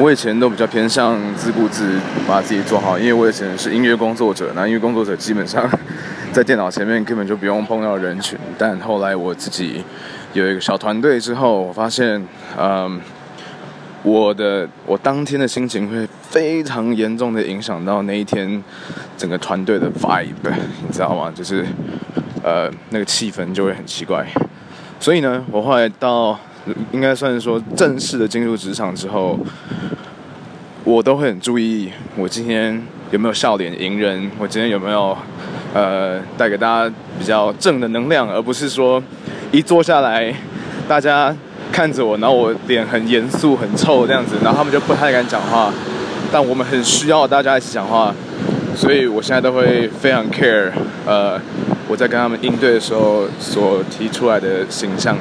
我以前都比较偏向自顾自把自己做好，因为我以前是音乐工作者，那音乐工作者基本上在电脑前面根本就不用碰到人群。但后来我自己有一个小团队之后，我发现，嗯，我的我当天的心情会非常严重的影响到那一天整个团队的 vibe，你知道吗？就是呃那个气氛就会很奇怪。所以呢，我后来到应该算是说正式的进入职场之后，我都会很注意我今天有没有笑脸迎人，我今天有没有呃带给大家比较正的能量，而不是说一坐下来大家看着我，然后我脸很严肃很臭这样子，然后他们就不太敢讲话。但我们很需要大家一起讲话，所以我现在都会非常 care 呃我在跟他们应对的时候所提出来的形象。